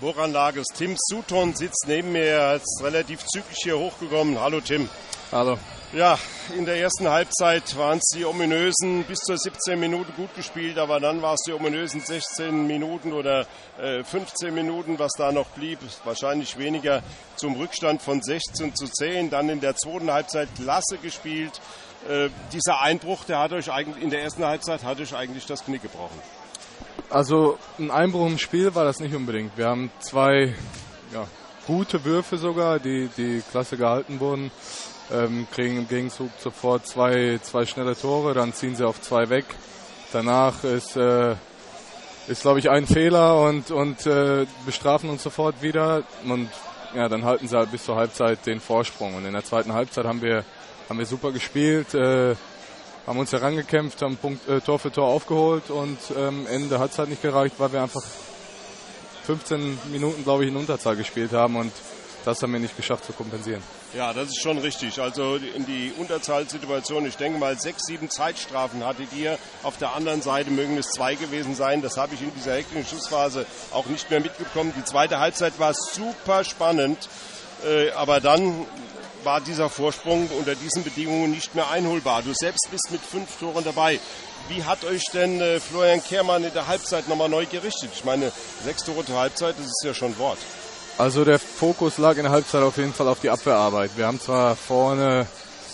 Woran lag es? Tim Sutton sitzt neben mir, er ist relativ zügig hier hochgekommen. Hallo Tim. Hallo. Ja, in der ersten Halbzeit waren es die ominösen bis zur 17 Minuten gut gespielt, aber dann war es die ominösen 16 Minuten oder äh, 15 Minuten, was da noch blieb, wahrscheinlich weniger zum Rückstand von 16 zu 10. Dann in der zweiten Halbzeit klasse gespielt. Äh, dieser Einbruch, der hat euch eigentlich in der ersten Halbzeit hat euch eigentlich das Knick gebrochen. Also ein Einbruch im Spiel war das nicht unbedingt. Wir haben zwei ja, gute Würfe sogar, die, die klasse gehalten wurden, ähm, kriegen im Gegenzug sofort zwei, zwei schnelle Tore, dann ziehen sie auf zwei weg. Danach ist, äh, ist glaube ich, ein Fehler und, und äh, bestrafen uns sofort wieder. Und ja, dann halten sie halt bis zur Halbzeit den Vorsprung. Und in der zweiten Halbzeit haben wir, haben wir super gespielt. Äh, haben uns herangekämpft, haben Punkt, äh, Tor für Tor aufgeholt und ähm, Ende hat es halt nicht gereicht, weil wir einfach 15 Minuten, glaube ich, in Unterzahl gespielt haben und das haben wir nicht geschafft zu kompensieren. Ja, das ist schon richtig. Also in die Unterzahlsituation, ich denke mal, sechs, sieben Zeitstrafen hattet ihr. Auf der anderen Seite mögen es zwei gewesen sein. Das habe ich in dieser hektischen Schussphase auch nicht mehr mitbekommen. Die zweite Halbzeit war super spannend. Äh, aber dann war dieser Vorsprung unter diesen Bedingungen nicht mehr einholbar. Du selbst bist mit fünf Toren dabei. Wie hat euch denn äh, Florian Kehrmann in der Halbzeit nochmal neu gerichtet? Ich meine, sechs Tore zur Halbzeit, das ist ja schon Wort. Also der Fokus lag in der Halbzeit auf jeden Fall auf die Abwehrarbeit. Wir haben zwar vorne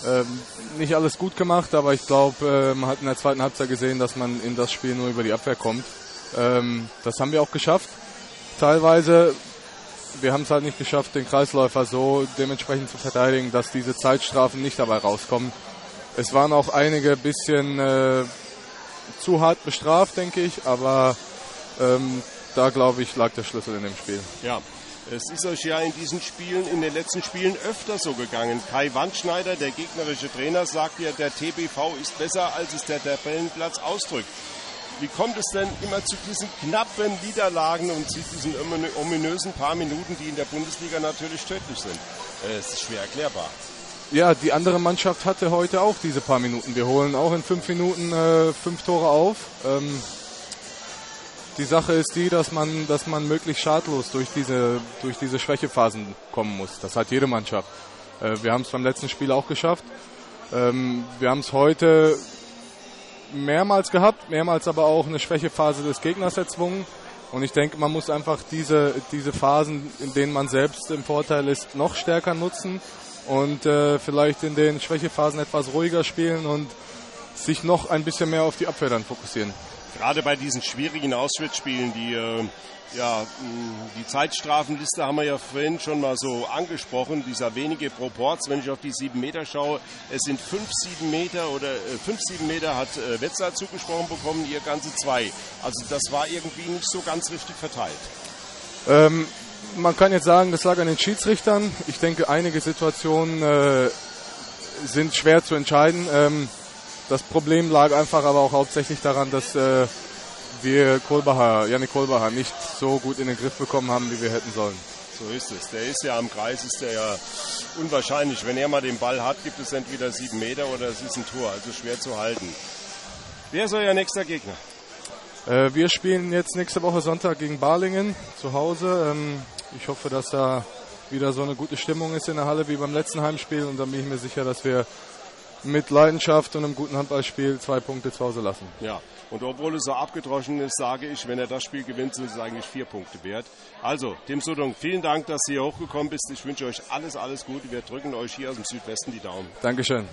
ähm, nicht alles gut gemacht, aber ich glaube, äh, man hat in der zweiten Halbzeit gesehen, dass man in das Spiel nur über die Abwehr kommt. Ähm, das haben wir auch geschafft. Teilweise wir haben es halt nicht geschafft, den Kreisläufer so dementsprechend zu verteidigen, dass diese Zeitstrafen nicht dabei rauskommen. Es waren auch einige bisschen äh, zu hart bestraft, denke ich, aber ähm, da glaube ich lag der Schlüssel in dem Spiel. Ja, es ist euch ja in diesen Spielen, in den letzten Spielen öfter so gegangen. Kai Wandschneider, der gegnerische Trainer, sagt ja, der TBV ist besser, als es der Tabellenplatz ausdrückt. Wie kommt es denn immer zu diesen knappen Niederlagen und zu diesen ominösen paar Minuten, die in der Bundesliga natürlich tödlich sind? Äh, es ist schwer erklärbar. Ja, die andere Mannschaft hatte heute auch diese paar Minuten. Wir holen auch in fünf Minuten äh, fünf Tore auf. Ähm, die Sache ist die, dass man, dass man möglichst schadlos durch diese, durch diese Schwächephasen kommen muss. Das hat jede Mannschaft. Äh, wir haben es beim letzten Spiel auch geschafft. Ähm, wir haben es heute mehrmals gehabt, mehrmals aber auch eine Schwächephase des Gegners erzwungen. Und ich denke, man muss einfach diese, diese Phasen, in denen man selbst im Vorteil ist, noch stärker nutzen und äh, vielleicht in den Schwächephasen etwas ruhiger spielen und sich noch ein bisschen mehr auf die Abwehr dann fokussieren. Gerade bei diesen schwierigen Auswärtsspielen, die äh, ja, die Zeitstrafenliste haben wir ja vorhin schon mal so angesprochen, dieser wenige Proports, wenn ich auf die sieben Meter schaue, es sind fünf, sieben Meter oder äh, fünf, sieben Meter hat äh, Wetzlar zugesprochen bekommen, ihr ganze zwei. Also das war irgendwie nicht so ganz richtig verteilt. Ähm, man kann jetzt sagen, das lag an den Schiedsrichtern. Ich denke, einige Situationen äh, sind schwer zu entscheiden. Ähm, das Problem lag einfach aber auch hauptsächlich daran, dass äh, wir Kohlbacher, Janik Kohlbacher nicht so gut in den Griff bekommen haben, wie wir hätten sollen. So ist es. Der ist ja am Kreis, ist der ja unwahrscheinlich. Wenn er mal den Ball hat, gibt es entweder sieben Meter oder es ist ein Tor, also schwer zu halten. Wer ist euer nächster Gegner? Äh, wir spielen jetzt nächste Woche Sonntag gegen Balingen zu Hause. Ähm, ich hoffe, dass da wieder so eine gute Stimmung ist in der Halle wie beim letzten Heimspiel und dann bin ich mir sicher, dass wir mit Leidenschaft und einem guten Handballspiel zwei Punkte zu Hause lassen. Ja, und obwohl es so abgedroschen ist, sage ich, wenn er das Spiel gewinnt, sind es eigentlich vier Punkte wert. Also, Tim Sudung, vielen Dank, dass du hier hochgekommen bist. Ich wünsche euch alles, alles Gute. Wir drücken euch hier aus dem Südwesten die Daumen. Dankeschön.